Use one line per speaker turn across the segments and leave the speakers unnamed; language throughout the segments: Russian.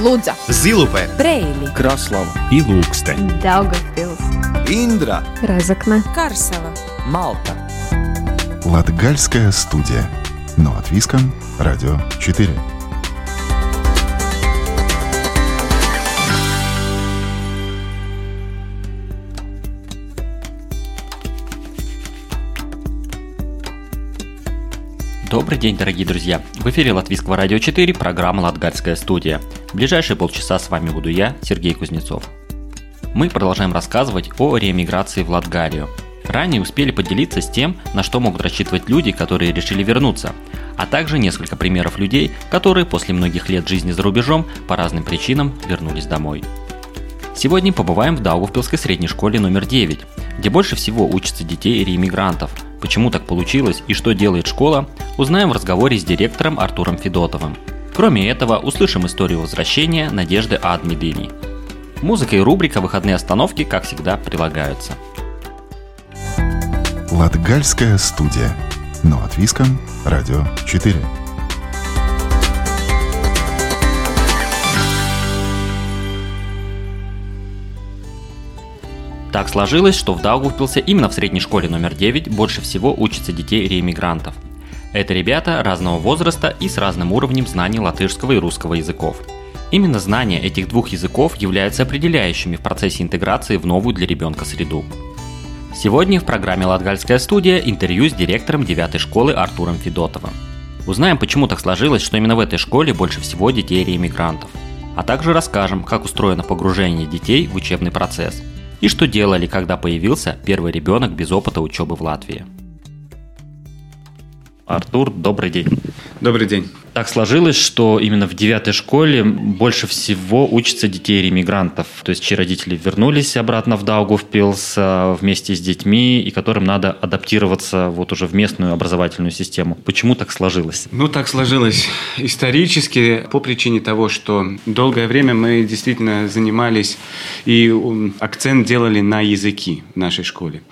Лудза,
Зилупе,
Брейли,
Краслава
и Лукстен.
Даугавпилс,
Индра,
Разокна,
Карсела.
Малта.
Латгальская студия. Но от Виском, Радио 4.
Добрый день, дорогие друзья! В эфире Латвийского радио 4, программа «Латгальская студия». Ближайшие полчаса с вами буду я, Сергей Кузнецов. Мы продолжаем рассказывать о реэмиграции в Латгалию. Ранее успели поделиться с тем, на что могут рассчитывать люди, которые решили вернуться, а также несколько примеров людей, которые после многих лет жизни за рубежом по разным причинам вернулись домой. Сегодня побываем в Даугавпилской средней школе номер 9, где больше всего учатся детей реэмигрантов. Почему так получилось и что делает школа, узнаем в разговоре с директором Артуром Федотовым. Кроме этого, услышим историю возвращения Надежды Адмидыни. Музыка и рубрика «Выходные остановки», как всегда, прилагаются.
Латгальская студия. Но от Виском, Радио 4.
Так сложилось, что в Даугавпилсе именно в средней школе номер 9 больше всего учатся детей реэмигрантов. Это ребята разного возраста и с разным уровнем знаний латышского и русского языков. Именно знания этих двух языков являются определяющими в процессе интеграции в новую для ребенка среду. Сегодня в программе «Латгальская студия» интервью с директором 9 школы Артуром Федотовым. Узнаем, почему так сложилось, что именно в этой школе больше всего детей реэмигрантов. А также расскажем, как устроено погружение детей в учебный процесс – и что делали, когда появился первый ребенок без опыта учебы в Латвии. Артур, добрый день.
Добрый день.
Так сложилось, что именно в девятой школе больше всего учатся детей ремигрантов, то есть чьи родители вернулись обратно в Даугавпилс а, вместе с детьми, и которым надо адаптироваться вот уже в местную образовательную систему. Почему так сложилось?
Ну, так сложилось исторически по причине того, что долгое время мы действительно занимались и акцент делали на языки в нашей школе.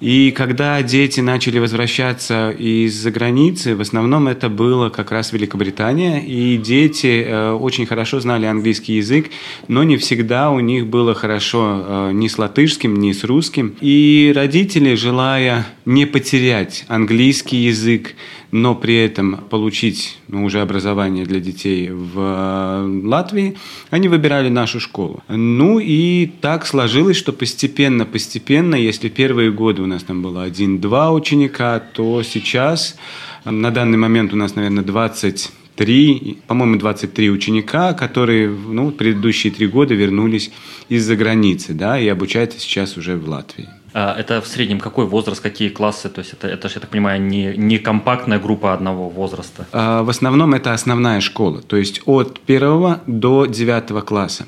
И когда дети начали возвращаться из-за границы, в основном это было как раз Великобритания, и дети э, очень хорошо знали английский язык, но не всегда у них было хорошо э, ни с латышским, ни с русским. И родители, желая не потерять английский язык, но при этом получить ну, уже образование для детей в э, Латвии, они выбирали нашу школу. Ну и так сложилось, что постепенно, постепенно, если первые годы у нас там было один-два ученика, то сейчас на данный момент у нас, наверное, 20 три, по-моему, 23 ученика, которые ну, предыдущие три года вернулись из-за границы, да, и обучаются сейчас уже в Латвии.
А это в среднем какой возраст, какие классы? То есть это, это я так понимаю, не, не компактная группа одного возраста?
А, в основном это основная школа, то есть от первого до девятого класса.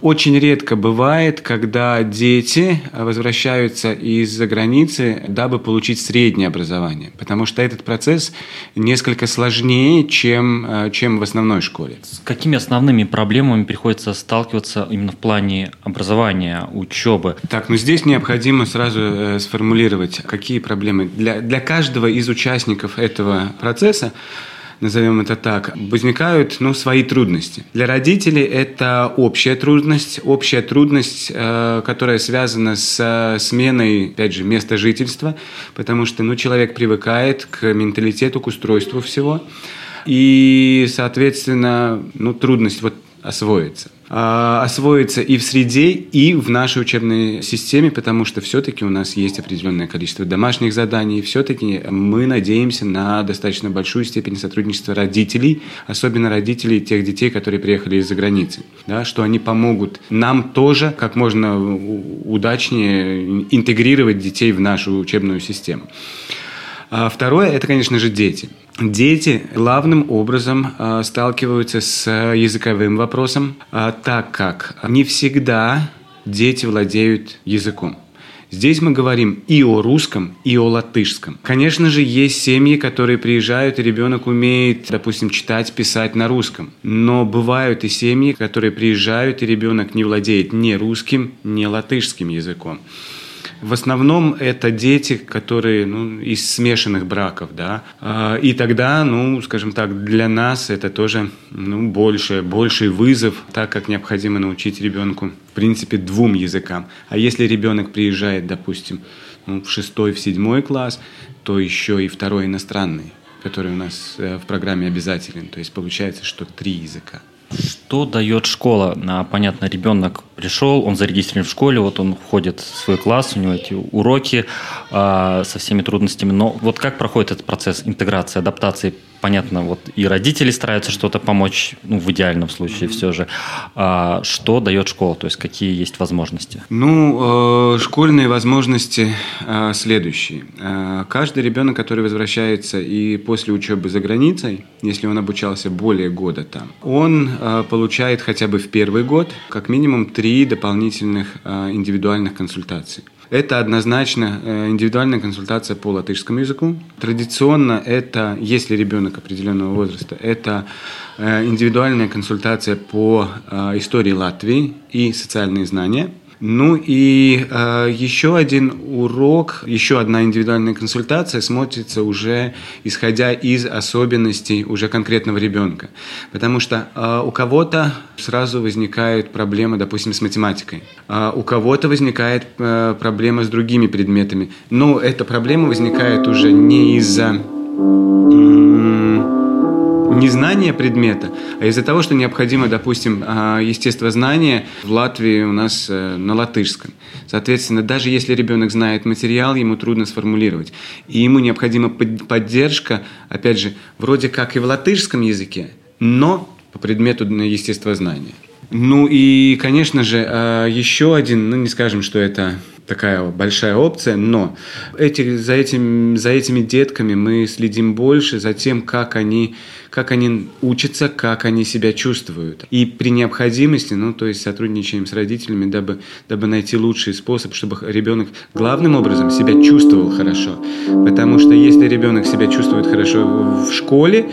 Очень редко бывает, когда дети возвращаются из-за границы, дабы получить среднее образование, потому что этот процесс несколько сложнее, чем, э, чем в основной школе.
С какими основными проблемами приходится сталкиваться именно в плане образования, учебы?
Так, ну здесь необходимо сразу э, сформулировать, какие проблемы. Для, для каждого из участников этого процесса назовем это так, возникают ну, свои трудности. Для родителей это общая трудность, общая трудность, э, которая связана с э, сменой, опять же, места жительства, потому что ну, человек привыкает к менталитету, к устройству всего. И, соответственно, ну, трудность вот освоиться. А, освоиться и в среде, и в нашей учебной системе, потому что все-таки у нас есть определенное количество домашних заданий, все-таки мы надеемся на достаточно большую степень сотрудничества родителей, особенно родителей тех детей, которые приехали из-за границы, да, что они помогут нам тоже как можно удачнее интегрировать детей в нашу учебную систему. А второе – это, конечно же, дети. Дети главным образом э, сталкиваются с языковым вопросом, э, так как не всегда дети владеют языком. Здесь мы говорим и о русском, и о латышском. Конечно же, есть семьи, которые приезжают, и ребенок умеет, допустим, читать, писать на русском. Но бывают и семьи, которые приезжают, и ребенок не владеет ни русским, ни латышским языком. В основном это дети, которые ну, из смешанных браков, да. А, и тогда, ну, скажем так, для нас это тоже ну, больше, больший вызов, так как необходимо научить ребенку, в принципе, двум языкам. А если ребенок приезжает, допустим, ну, в шестой, в седьмой класс, то еще и второй иностранный, который у нас э, в программе обязателен. То есть получается, что три языка.
Что дает школа? А, понятно, ребенок пришел, он зарегистрирован в школе, вот он входит в свой класс, у него эти уроки а, со всеми трудностями. Но вот как проходит этот процесс интеграции, адаптации понятно, вот и родители стараются что-то помочь, ну, в идеальном случае mm-hmm. все же. А что дает школа, то есть какие есть возможности?
Ну, э, школьные возможности э, следующие. Э, каждый ребенок, который возвращается и после учебы за границей, если он обучался более года там, он э, получает хотя бы в первый год как минимум три дополнительных э, индивидуальных консультаций. Это однозначно э, индивидуальная консультация по латышскому языку. Традиционно это, если ребенок определенного возраста, это э, индивидуальная консультация по э, истории Латвии и социальные знания – ну и э, еще один урок, еще одна индивидуальная консультация смотрится уже исходя из особенностей уже конкретного ребенка. Потому что э, у кого-то сразу возникают проблемы, допустим, с математикой. А у кого-то возникает э, проблема с другими предметами. Но эта проблема возникает уже не из-за незнание предмета, а из-за того, что необходимо, допустим, а, естествознание в Латвии у нас э, на латышском. Соответственно, даже если ребенок знает материал, ему трудно сформулировать. И ему необходима поддержка, опять же, вроде как и в латышском языке, но по предмету естествознания. Ну и, конечно же, а, еще один, ну не скажем, что это такая большая опция, но эти, за, этим, за этими детками мы следим больше, за тем, как они, как они учатся, как они себя чувствуют. И при необходимости, ну, то есть сотрудничаем с родителями, дабы, дабы найти лучший способ, чтобы ребенок главным образом себя чувствовал хорошо. Потому что если ребенок себя чувствует хорошо в школе,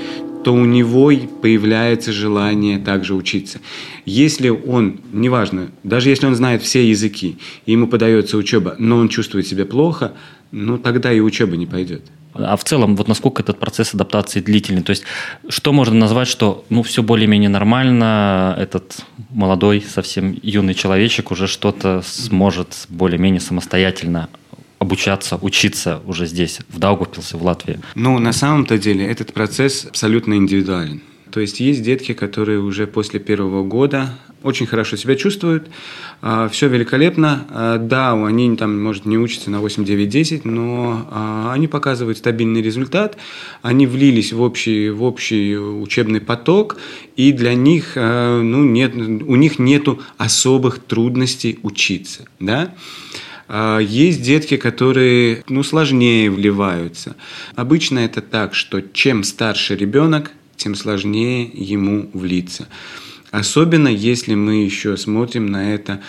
то у него появляется желание также учиться. Если он, неважно, даже если он знает все языки, ему подается учеба, но он чувствует себя плохо, ну тогда и учеба не пойдет.
А в целом, вот насколько этот процесс адаптации длительный? То есть, что можно назвать, что ну все более-менее нормально, этот молодой, совсем юный человечек уже что-то сможет более-менее самостоятельно обучаться, учиться уже здесь, в Даугавпилсе, в Латвии?
Ну, на самом-то деле этот процесс абсолютно индивидуален. То есть есть детки, которые уже после первого года очень хорошо себя чувствуют, а, все великолепно. А, да, они там, может, не учатся на 8, 9, 10, но а, они показывают стабильный результат, они влились в общий, в общий учебный поток, и для них, ну, нет, у них нету особых трудностей учиться, да. А, есть детки, которые ну, сложнее вливаются. Обычно это так, что чем старше ребенок, тем сложнее ему влиться. Особенно если мы еще смотрим на это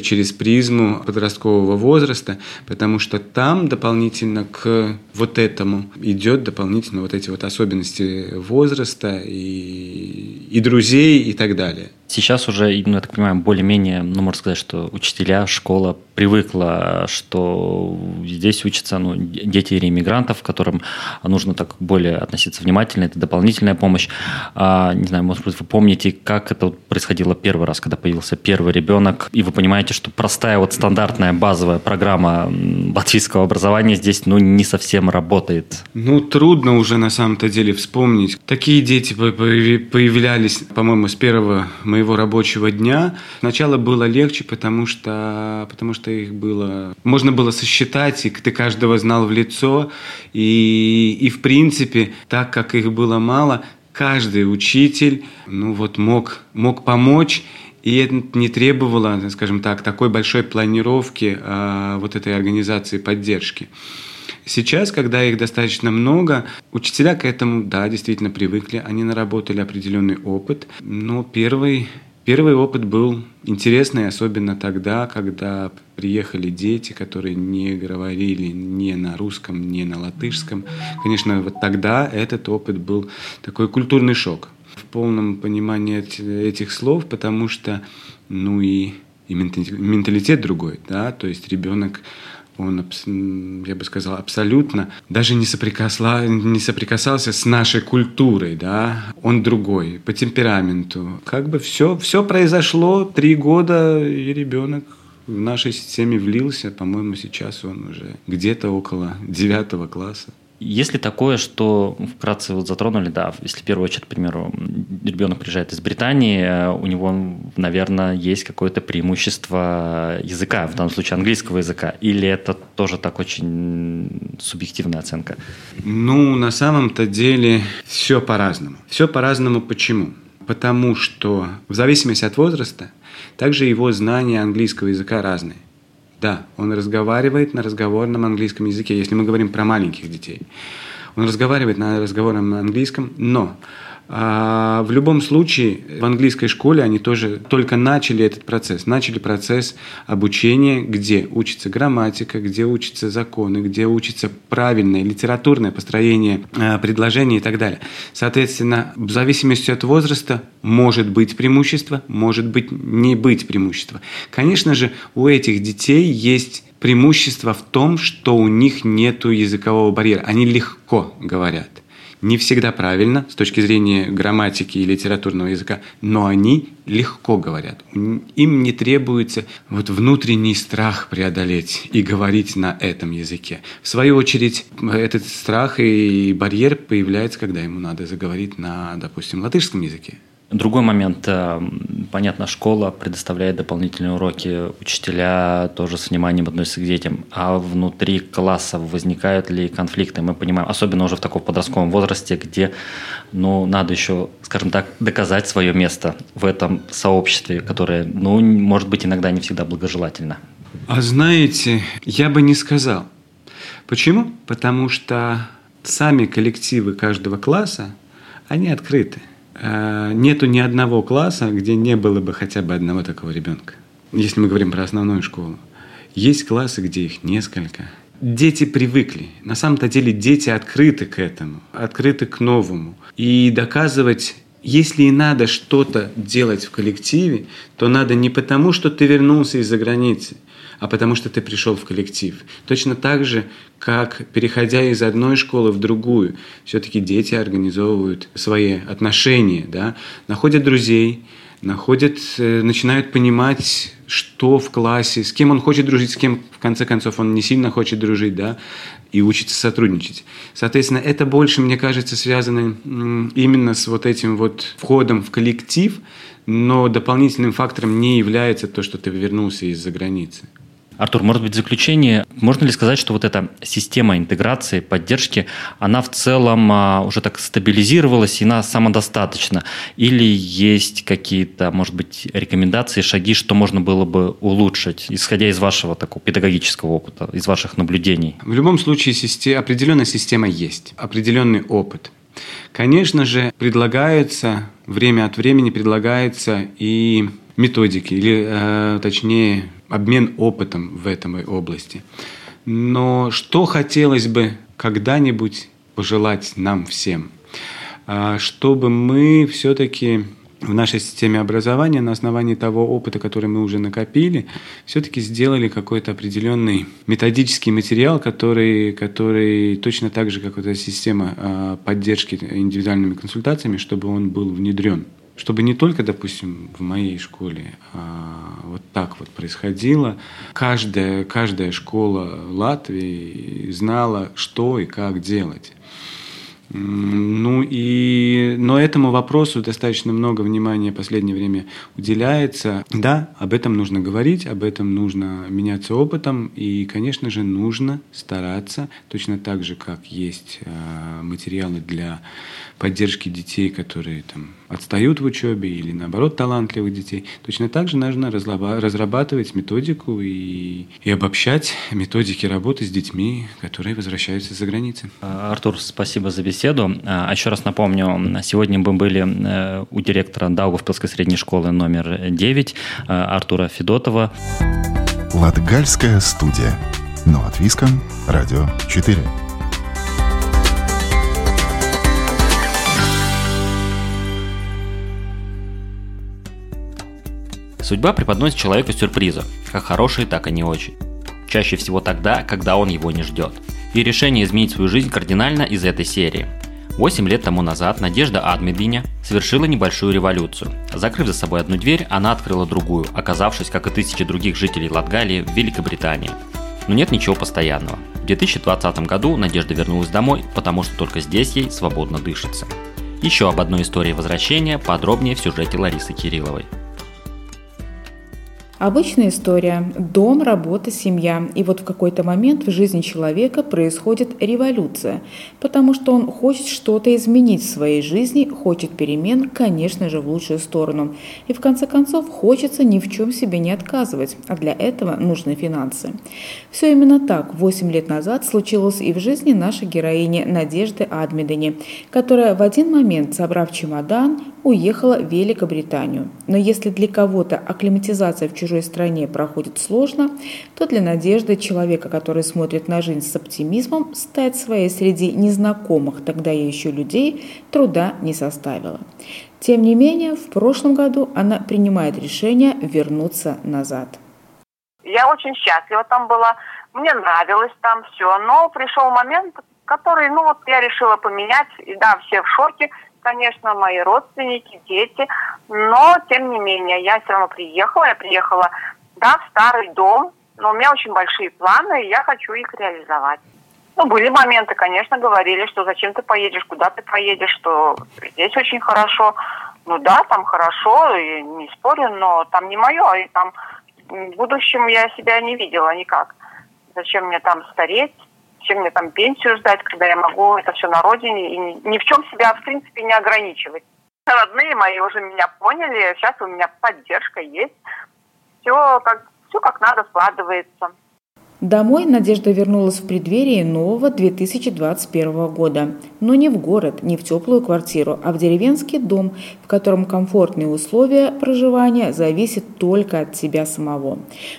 через призму подросткового возраста, потому что там дополнительно к вот этому идет дополнительно вот эти вот особенности возраста и, и друзей и так далее.
Сейчас уже, ну, я так понимаю, более-менее, ну, можно сказать, что учителя, школа привыкла, что здесь учатся ну, дети реиммигрантов, которым нужно так более относиться внимательно, это дополнительная помощь. А, не знаю, может быть, вы помните, как это происходило первый раз, когда появился первый ребенок, и вы понимаете, что простая вот стандартная базовая программа латвийского образования здесь, ну, не совсем работает.
Ну, трудно уже на самом-то деле вспомнить. Такие дети появлялись, по-моему, с первого моего рабочего дня. Сначала было легче, потому что, потому что их было... Можно было сосчитать, и ты каждого знал в лицо. И, и в принципе, так как их было мало, каждый учитель ну, вот мог, мог помочь и это не требовало, скажем так, такой большой планировки а, вот этой организации поддержки. Сейчас, когда их достаточно много, учителя к этому, да, действительно привыкли, они наработали определенный опыт, но первый Первый опыт был интересный, особенно тогда, когда приехали дети, которые не говорили ни на русском, ни на латышском. Конечно, вот тогда этот опыт был такой культурный шок. В полном понимании этих слов, потому что, ну и, и менталитет другой, да, то есть ребенок он, я бы сказал, абсолютно даже не, соприкасла, не соприкасался с нашей культурой, да, он другой по темпераменту. Как бы все, все произошло, три года, и ребенок в нашей системе влился, по-моему, сейчас он уже где-то около девятого класса.
Если такое, что вкратце вот затронули, да, если в первую очередь, к примеру, ребенок приезжает из Британии, э, у него, наверное, есть какое-то преимущество языка, в данном случае английского языка, или это тоже так очень субъективная оценка?
Ну, на самом-то деле все по-разному. Все по-разному почему? Потому что в зависимости от возраста, также его знания английского языка разные. Да, он разговаривает на разговорном английском языке, если мы говорим про маленьких детей. Он разговаривает на разговорном английском, но а в любом случае, в английской школе они тоже только начали этот процесс. Начали процесс обучения, где учится грамматика, где учатся законы, где учится правильное литературное построение а, предложений и так далее. Соответственно, в зависимости от возраста может быть преимущество, может быть не быть преимущество. Конечно же, у этих детей есть преимущество в том, что у них нет языкового барьера. Они легко говорят не всегда правильно с точки зрения грамматики и литературного языка, но они легко говорят. Им не требуется вот внутренний страх преодолеть и говорить на этом языке. В свою очередь, этот страх и барьер появляется, когда ему надо заговорить на, допустим, латышском языке.
Другой момент, э, понятно, школа предоставляет дополнительные уроки, учителя тоже с вниманием относятся к детям, а внутри класса возникают ли конфликты, мы понимаем, особенно уже в таком подростковом возрасте, где, ну, надо еще, скажем так, доказать свое место в этом сообществе, которое, ну, может быть, иногда не всегда благожелательно.
А знаете, я бы не сказал. Почему? Потому что сами коллективы каждого класса, они открыты – нету ни одного класса, где не было бы хотя бы одного такого ребенка. Если мы говорим про основную школу. Есть классы, где их несколько. Дети привыкли. На самом-то деле дети открыты к этому, открыты к новому. И доказывать если и надо что-то делать в коллективе, то надо не потому, что ты вернулся из-за границы, а потому что ты пришел в коллектив. Точно так же, как переходя из одной школы в другую, все-таки дети организовывают свои отношения, да, находят друзей, находят, э, начинают понимать, что в классе, с кем он хочет дружить, с кем, в конце концов, он не сильно хочет дружить, да, и учится сотрудничать. Соответственно, это больше, мне кажется, связано именно с вот этим вот входом в коллектив, но дополнительным фактором не является то, что ты вернулся из-за границы.
Артур, может быть, в заключение, можно ли сказать, что вот эта система интеграции, поддержки, она в целом а, уже так стабилизировалась и она самодостаточна? Или есть какие-то, может быть, рекомендации, шаги, что можно было бы улучшить, исходя из вашего такого педагогического опыта, из ваших наблюдений?
В любом случае система, определенная система есть, определенный опыт. Конечно же, предлагается, время от времени предлагается и методики, или э, точнее обмен опытом в этой области. Но что хотелось бы когда-нибудь пожелать нам всем? А, чтобы мы все-таки в нашей системе образования на основании того опыта, который мы уже накопили, все-таки сделали какой-то определенный методический материал, который, который точно так же, как эта система а, поддержки индивидуальными консультациями, чтобы он был внедрен чтобы не только, допустим, в моей школе а вот так вот происходило. Каждая, каждая школа Латвии знала, что и как делать. Ну и, но этому вопросу достаточно много внимания в последнее время уделяется. Да, об этом нужно говорить, об этом нужно меняться опытом, и, конечно же, нужно стараться, точно так же, как есть а, материалы для поддержки детей, которые там отстают в учебе или наоборот талантливых детей. Точно так же нужно разрабатывать методику и, и обобщать методики работы с детьми, которые возвращаются за границы.
А, Артур, спасибо за беседу. А еще раз напомню, сегодня мы были э, у директора Даугавпилской средней школы номер 9 э, Артура Федотова.
Латгальская студия. Но от Виском. Радио 4.
Судьба преподносит человеку сюрпризы, как хорошие, так и не очень.
чаще всего тогда, когда он его не ждет. И решение изменить свою жизнь кардинально из этой серии. Восемь лет тому назад Надежда Адмединя совершила небольшую революцию. Закрыв за собой одну дверь, она открыла другую, оказавшись, как и тысячи других жителей Латгалии, в Великобритании. Но нет ничего постоянного. В 2020 году Надежда вернулась домой, потому что только здесь ей свободно дышится. Еще об одной истории возвращения подробнее в сюжете Ларисы Кирилловой.
Обычная история. Дом, работа, семья. И вот в какой-то момент в жизни человека происходит революция, потому что он хочет что-то изменить в своей жизни, хочет перемен, конечно же, в лучшую сторону. И в конце концов хочется ни в чем себе не отказывать, а для этого нужны финансы. Все именно так 8 лет назад случилось и в жизни нашей героини Надежды Адмидани, которая в один момент, собрав чемодан, уехала в Великобританию. Но если для кого-то акклиматизация в чужой стране проходит сложно, то для Надежды, человека, который смотрит на жизнь с оптимизмом, стать своей среди незнакомых тогда еще людей труда не составило. Тем не менее, в прошлом году она принимает решение вернуться назад.
Я очень счастлива там была, мне нравилось там все, но пришел момент, который, ну вот я решила поменять, и да, все в шоке, конечно, мои родственники, дети, но, тем не менее, я все равно приехала, я приехала, да, в старый дом, но у меня очень большие планы, и я хочу их реализовать. Ну, были моменты, конечно, говорили, что зачем ты поедешь, куда ты поедешь, что здесь очень хорошо. Ну да, там хорошо, и не спорю, но там не мое, и там в будущем я себя не видела никак. Зачем мне там стареть, чем мне там пенсию ждать, когда я могу это все на родине и ни, ни в чем себя, в принципе, не ограничивать. Родные мои уже меня поняли, сейчас у меня поддержка есть. Все как, все как надо складывается.
Домой Надежда вернулась в преддверии нового 2021 года, но не в город, не в теплую квартиру, а в деревенский дом, в котором комфортные условия проживания зависят только от тебя самого.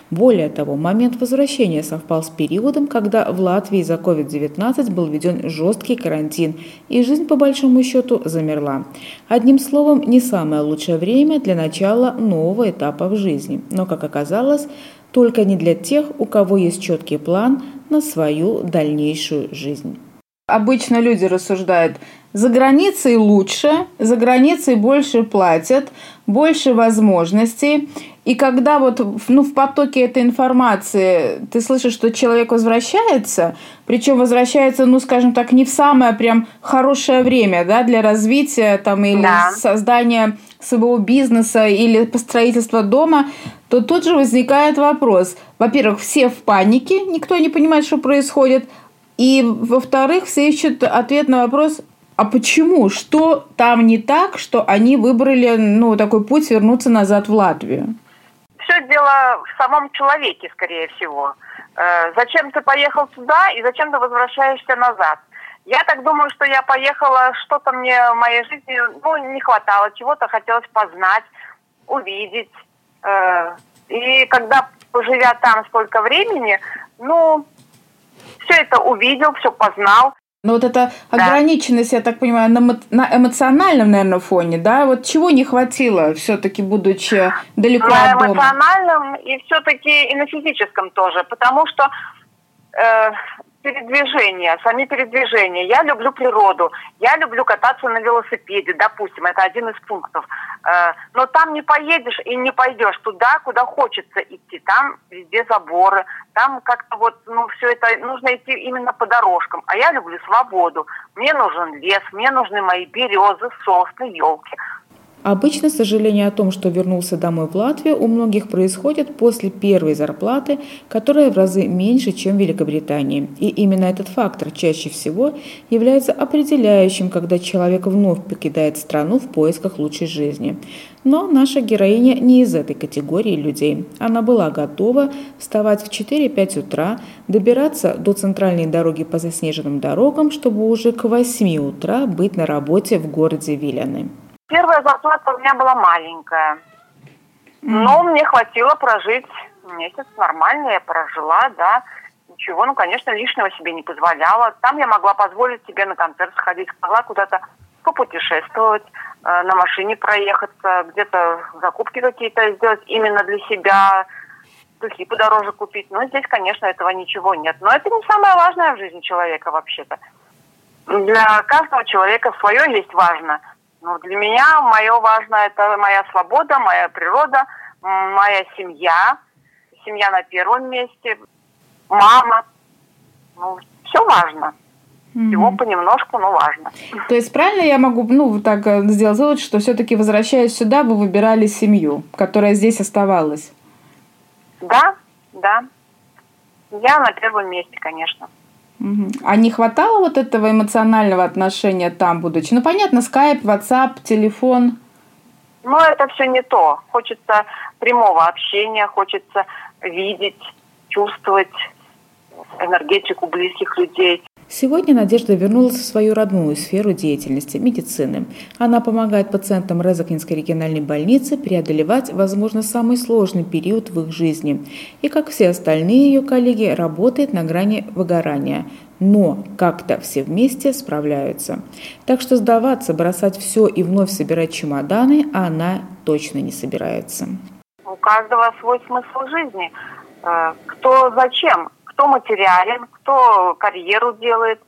Более того, момент возвращения совпал с периодом, когда в Латвии за COVID-19 был введен жесткий карантин, и жизнь по большому счету замерла. Одним словом, не самое лучшее время для начала нового этапа в жизни. Но, как оказалось, только не для тех, у кого есть четкий план на свою дальнейшую жизнь. Обычно люди рассуждают, за границей лучше, за границей больше платят, больше возможностей. И когда вот ну, в потоке этой информации ты слышишь, что человек возвращается, причем возвращается, ну, скажем так, не в самое прям хорошее время да, для развития там, или да. создания своего бизнеса или построительства дома, то тут же возникает вопрос. Во-первых, все в панике, никто не понимает, что происходит. И, во-вторых, все ищут ответ на вопрос, а почему? Что там не так, что они выбрали ну, такой путь вернуться назад в Латвию?
Все дело в самом человеке, скорее всего. Э, зачем ты поехал туда и зачем ты возвращаешься назад? Я так думаю, что я поехала, что-то мне в моей жизни ну, не хватало, чего-то хотелось познать, увидеть. Э, и когда, поживя там сколько времени, ну, все это увидел, все познал.
Но вот эта да. ограниченность, я так понимаю, на, на эмоциональном, наверное, фоне, да? Вот чего не хватило, все-таки будучи далеко
на
от дома?
На эмоциональном и все-таки и на физическом тоже, потому что э, передвижения, сами передвижения. Я люблю природу, я люблю кататься на велосипеде, допустим, это один из пунктов. Э, но там не поедешь и не пойдешь туда, куда хочется идти. Там везде заборы, там как-то вот, ну, все это нужно идти именно по дорожкам. А я люблю свободу. Мне нужен лес, мне нужны мои березы, сосны, елки.
Обычно сожаление о том, что вернулся домой в Латвию, у многих происходит после первой зарплаты, которая в разы меньше, чем в Великобритании. И именно этот фактор чаще всего является определяющим, когда человек вновь покидает страну в поисках лучшей жизни. Но наша героиня не из этой категории людей. Она была готова вставать в 4-5 утра, добираться до центральной дороги по заснеженным дорогам, чтобы уже к 8 утра быть на работе в городе Виляны.
Первая зарплата у меня была маленькая. Но мне хватило прожить месяц нормально, я прожила, да. Ничего, ну, конечно, лишнего себе не позволяла. Там я могла позволить себе на концерт сходить, могла куда-то попутешествовать, э, на машине проехаться, где-то закупки какие-то сделать именно для себя. духи подороже купить. Но здесь, конечно, этого ничего нет. Но это не самое важное в жизни человека вообще-то. Для каждого человека свое есть важно. Но для меня мое важное – это моя свобода, моя природа, моя семья. Семья на первом месте, мама. Ну, все важно. Всего понемножку, но важно.
То есть правильно я могу, ну, так э, сделать вывод, что все-таки возвращаясь сюда, вы выбирали семью, которая здесь оставалась?
Да, да. Я на первом месте, конечно.
А не хватало вот этого эмоционального отношения там, будучи? Ну, понятно, скайп, ватсап, телефон.
Но это все не то. Хочется прямого общения, хочется видеть, чувствовать энергетику близких людей.
Сегодня Надежда вернулась в свою родную сферу деятельности – медицины. Она помогает пациентам Резакинской региональной больницы преодолевать, возможно, самый сложный период в их жизни. И, как все остальные ее коллеги, работает на грани выгорания. Но как-то все вместе справляются. Так что сдаваться, бросать все и вновь собирать чемоданы она точно не собирается.
У каждого свой смысл жизни. Э, кто зачем? Кто материален, кто карьеру делает.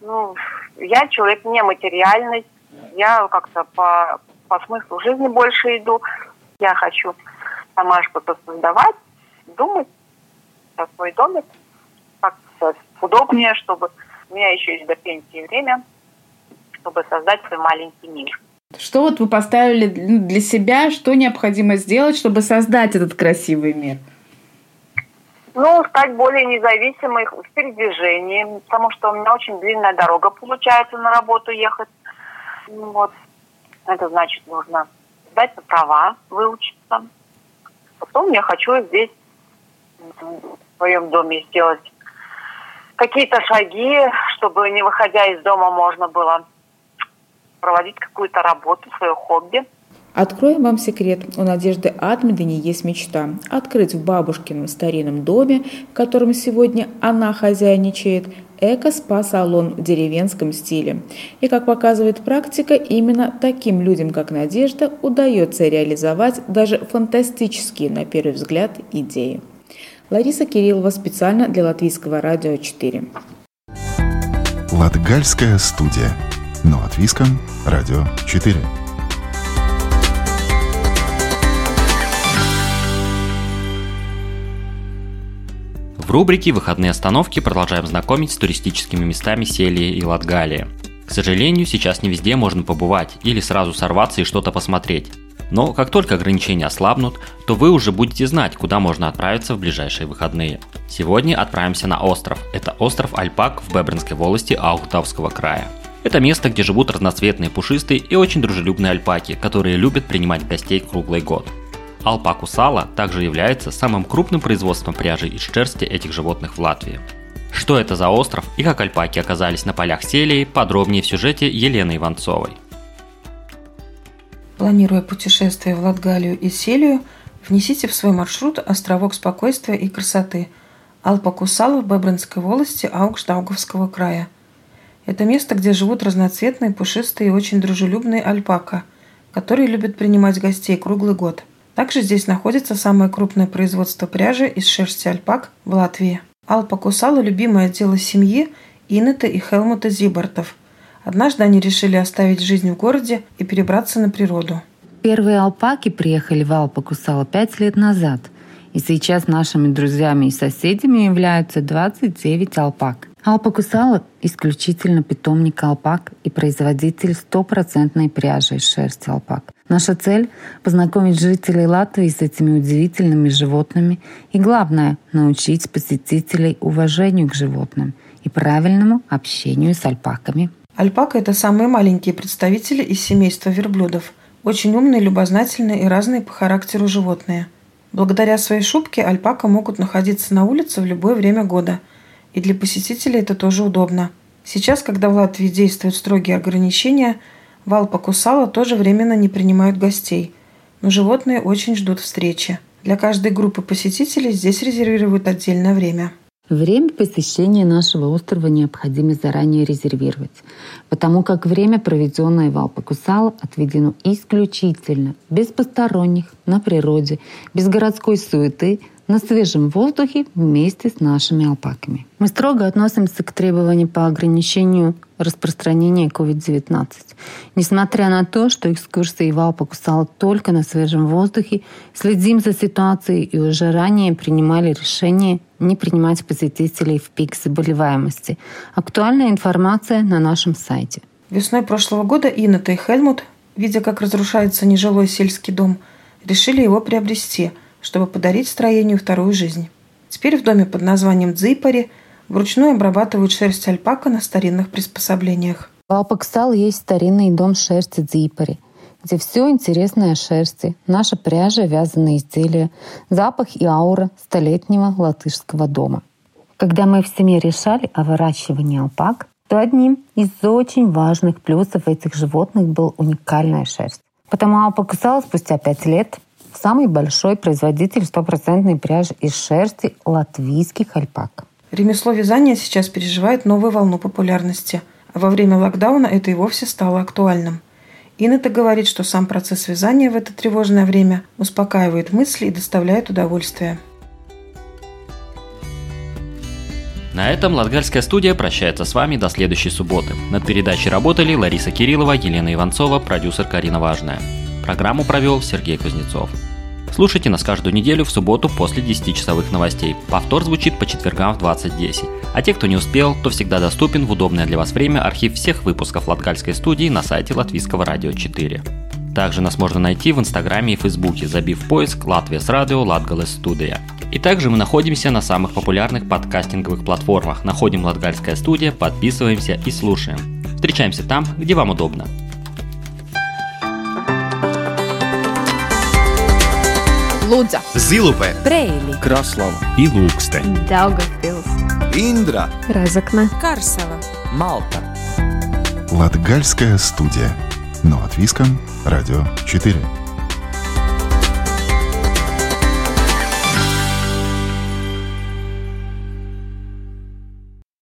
Ну, я человек нематериальный, я как-то по, по смыслу жизни больше иду. Я хочу сама что-то создавать, думать про свой домик, как удобнее, чтобы у меня еще есть до пенсии время, чтобы создать свой маленький мир.
Что вот вы поставили для себя, что необходимо сделать, чтобы создать этот красивый мир?
Ну, стать более независимой в передвижении, потому что у меня очень длинная дорога получается на работу ехать. Вот. Это значит, нужно сдать права, выучиться. Потом я хочу здесь, в своем доме, сделать какие-то шаги, чтобы, не выходя из дома, можно было проводить какую-то работу, свое хобби.
Откроем вам секрет. У Надежды Атмедани есть мечта – открыть в бабушкином старинном доме, в котором сегодня она хозяйничает, эко-спа-салон в деревенском стиле. И, как показывает практика, именно таким людям, как Надежда, удается реализовать даже фантастические, на первый взгляд, идеи. Лариса Кириллова специально для Латвийского радио 4.
Латгальская студия. Но от Виском. Радио 4.
Рубрике «Выходные остановки» продолжаем знакомить с туристическими местами Селии и Латгалии. К сожалению, сейчас не везде можно побывать или сразу сорваться и что-то посмотреть. Но как только ограничения ослабнут, то вы уже будете знать, куда можно отправиться в ближайшие выходные. Сегодня отправимся на остров. Это остров Альпак в Бебринской волости Аухтавского края. Это место, где живут разноцветные пушистые и очень дружелюбные альпаки, которые любят принимать гостей круглый год. Алпаку сала также является самым крупным производством пряжи из шерсти этих животных в Латвии. Что это за остров и как альпаки оказались на полях Селии, подробнее в сюжете Елены Иванцовой.
Планируя путешествие в Латгалию и Селию, внесите в свой маршрут островок спокойствия и красоты Алпакусала в Бебринской волости Аугштауговского края. Это место, где живут разноцветные, пушистые и очень дружелюбные альпака, которые любят принимать гостей круглый год – также здесь находится самое крупное производство пряжи из шерсти альпак в Латвии. Алпа Кусала – любимое дело семьи Инета и Хелмута Зибартов. Однажды они решили оставить жизнь в городе и перебраться на природу.
Первые алпаки приехали в Алпа Кусала пять лет назад. И сейчас нашими друзьями и соседями являются 29 алпак. Алпакусала – исключительно питомник алпак и производитель стопроцентной пряжи из шерсти алпак. Наша цель – познакомить жителей Латвии с этими удивительными животными и, главное, научить посетителей уважению к животным и правильному общению с альпаками.
Альпака – это самые маленькие представители из семейства верблюдов. Очень умные, любознательные и разные по характеру животные. Благодаря своей шубке альпака могут находиться на улице в любое время года – и для посетителей это тоже удобно. Сейчас, когда в Латвии действуют строгие ограничения, в Алпа-Кусала тоже временно не принимают гостей, но животные очень ждут встречи. Для каждой группы посетителей здесь резервируют отдельное время.
Время посещения нашего острова необходимо заранее резервировать, потому как время, проведенное в Алпакусало, отведено исключительно, без посторонних, на природе, без городской суеты – на свежем воздухе вместе с нашими алпаками. Мы строго относимся к требованиям по ограничению распространения COVID-19. Несмотря на то, что экскурсии в Алпах кусала только на свежем воздухе, следим за ситуацией и уже ранее принимали решение не принимать посетителей в пик заболеваемости. Актуальная информация на нашем сайте.
Весной прошлого года Иннета и Хельмут, видя, как разрушается нежилой сельский дом, решили его приобрести – чтобы подарить строению вторую жизнь. Теперь в доме под названием Дзипари вручную обрабатывают шерсть альпака на старинных приспособлениях.
В Алпаксал есть старинный дом шерсти Дзипари, где все интересное о шерсти, наша пряжа, вязаные изделия, запах и аура столетнего латышского дома. Когда мы в семье решали о выращивании алпак, то одним из очень важных плюсов этих животных был уникальная шерсть. Потому Алпаксал спустя пять лет самый большой производитель стопроцентной пряжи из шерсти латвийских альпак.
Ремесло вязания сейчас переживает новую волну популярности. А во время локдауна это и вовсе стало актуальным. Инета говорит, что сам процесс вязания в это тревожное время успокаивает мысли и доставляет удовольствие.
На этом Латгальская студия прощается с вами до следующей субботы. Над передачей работали Лариса Кириллова, Елена Иванцова, продюсер Карина Важная. Программу провел Сергей Кузнецов. Слушайте нас каждую неделю в субботу после 10-часовых новостей. Повтор звучит по четвергам в 20.10. А те, кто не успел, то всегда доступен в удобное для вас время архив всех выпусков Латгальской студии на сайте Латвийского радио 4. Также нас можно найти в Инстаграме и Фейсбуке, забив поиск «Латвия с радио Латгалес студия». И также мы находимся на самых популярных подкастинговых платформах. Находим Латгальская студия, подписываемся и слушаем. Встречаемся там, где вам удобно.
Лудза,
Зилупе,
Брейли,
Краслава.
И Ilūksteņi,
Daugavpils,
Индра,
Разокна, Карсела,
Малта.
Латгальская студия. Но от Виском, Радио 4.